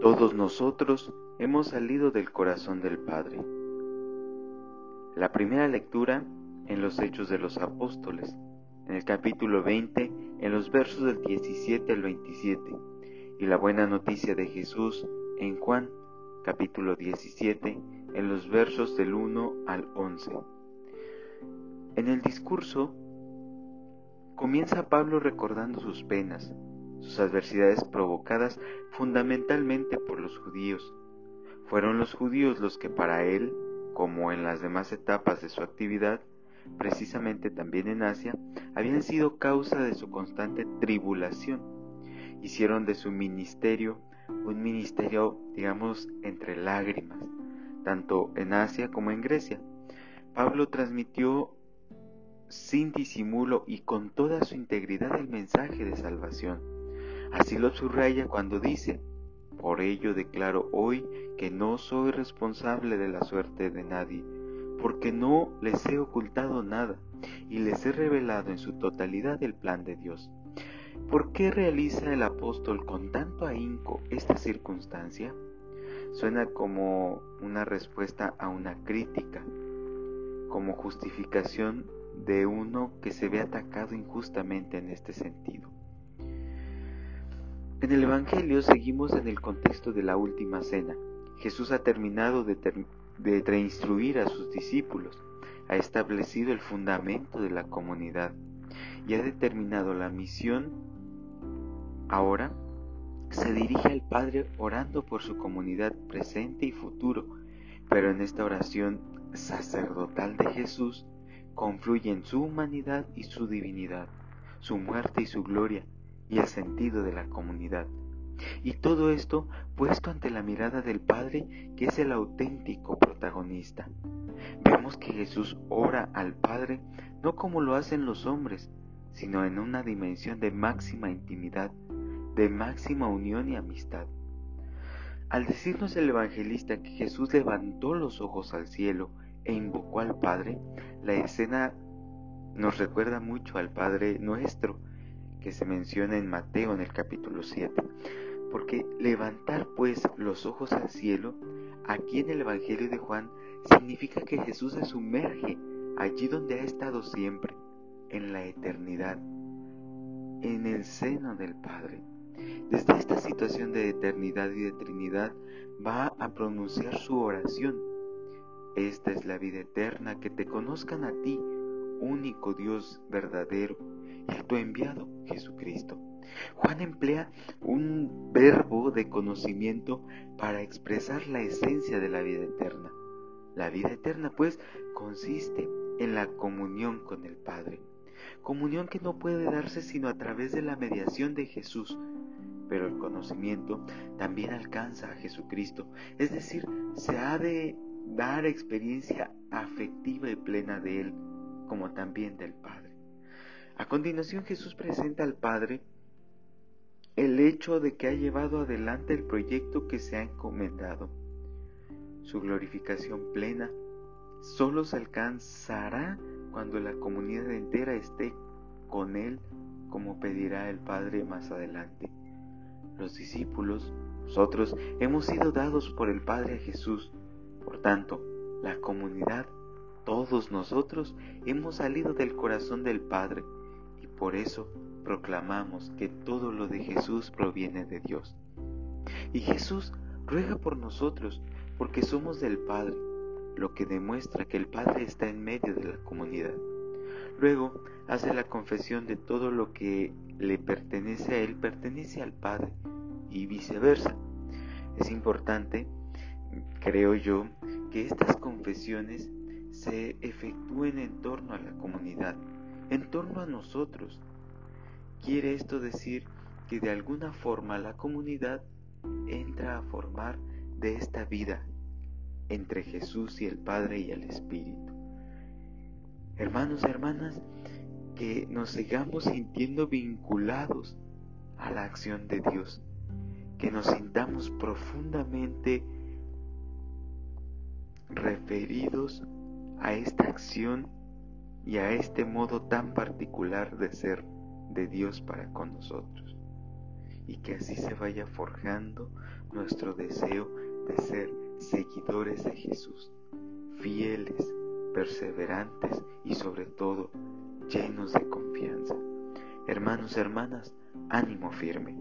Todos nosotros hemos salido del corazón del Padre. La primera lectura en los Hechos de los Apóstoles, en el capítulo 20, en los versos del 17 al 27, y la buena noticia de Jesús en Juan, capítulo 17, en los versos del 1 al 11. En el discurso comienza Pablo recordando sus penas, sus adversidades provocadas fundamentalmente por los judíos. Fueron los judíos los que para él, como en las demás etapas de su actividad, precisamente también en Asia, habían sido causa de su constante tribulación. Hicieron de su ministerio un ministerio, digamos, entre lágrimas, tanto en Asia como en Grecia. Pablo transmitió sin disimulo y con toda su integridad el mensaje de salvación. Así lo subraya cuando dice, por ello declaro hoy que no soy responsable de la suerte de nadie, porque no les he ocultado nada y les he revelado en su totalidad el plan de Dios. ¿Por qué realiza el apóstol con tanto ahínco esta circunstancia? Suena como una respuesta a una crítica, como justificación de uno que se ve atacado injustamente en este sentido. En el Evangelio seguimos en el contexto de la última cena. Jesús ha terminado de, de instruir a sus discípulos, ha establecido el fundamento de la comunidad y ha determinado la misión. Ahora se dirige al Padre orando por su comunidad presente y futuro, pero en esta oración sacerdotal de Jesús confluyen su humanidad y su divinidad, su muerte y su gloria, y el sentido de la comunidad. Y todo esto puesto ante la mirada del Padre, que es el auténtico protagonista. Vemos que Jesús ora al Padre no como lo hacen los hombres, sino en una dimensión de máxima intimidad, de máxima unión y amistad. Al decirnos el evangelista que Jesús levantó los ojos al cielo e invocó al Padre, la escena nos recuerda mucho al Padre nuestro que se menciona en Mateo en el capítulo 7. Porque levantar pues los ojos al cielo, aquí en el Evangelio de Juan, significa que Jesús se sumerge allí donde ha estado siempre, en la eternidad, en el seno del Padre. Desde esta situación de eternidad y de Trinidad va a pronunciar su oración esta es la vida eterna, que te conozcan a ti, único Dios verdadero, tu enviado Jesucristo. Juan emplea un verbo de conocimiento para expresar la esencia de la vida eterna. La vida eterna, pues, consiste en la comunión con el Padre. Comunión que no puede darse sino a través de la mediación de Jesús. Pero el conocimiento también alcanza a Jesucristo. Es decir, se ha de dar experiencia afectiva y plena de Él, como también del Padre. A continuación Jesús presenta al Padre el hecho de que ha llevado adelante el proyecto que se ha encomendado. Su glorificación plena solo se alcanzará cuando la comunidad entera esté con Él, como pedirá el Padre más adelante. Los discípulos, nosotros, hemos sido dados por el Padre a Jesús, por tanto, la comunidad, todos nosotros, hemos salido del corazón del Padre y por eso proclamamos que todo lo de Jesús proviene de Dios. Y Jesús ruega por nosotros porque somos del Padre, lo que demuestra que el Padre está en medio de la comunidad. Luego hace la confesión de todo lo que le pertenece a Él pertenece al Padre y viceversa. Es importante Creo yo que estas confesiones se efectúen en torno a la comunidad, en torno a nosotros. Quiere esto decir que de alguna forma la comunidad entra a formar de esta vida entre Jesús y el Padre y el Espíritu. Hermanos y hermanas, que nos sigamos sintiendo vinculados a la acción de Dios, que nos sintamos profundamente referidos a esta acción y a este modo tan particular de ser de Dios para con nosotros. y que así se vaya forjando nuestro deseo de ser seguidores de Jesús, fieles, perseverantes y sobre todo llenos de confianza. Hermanos, hermanas, ánimo firme.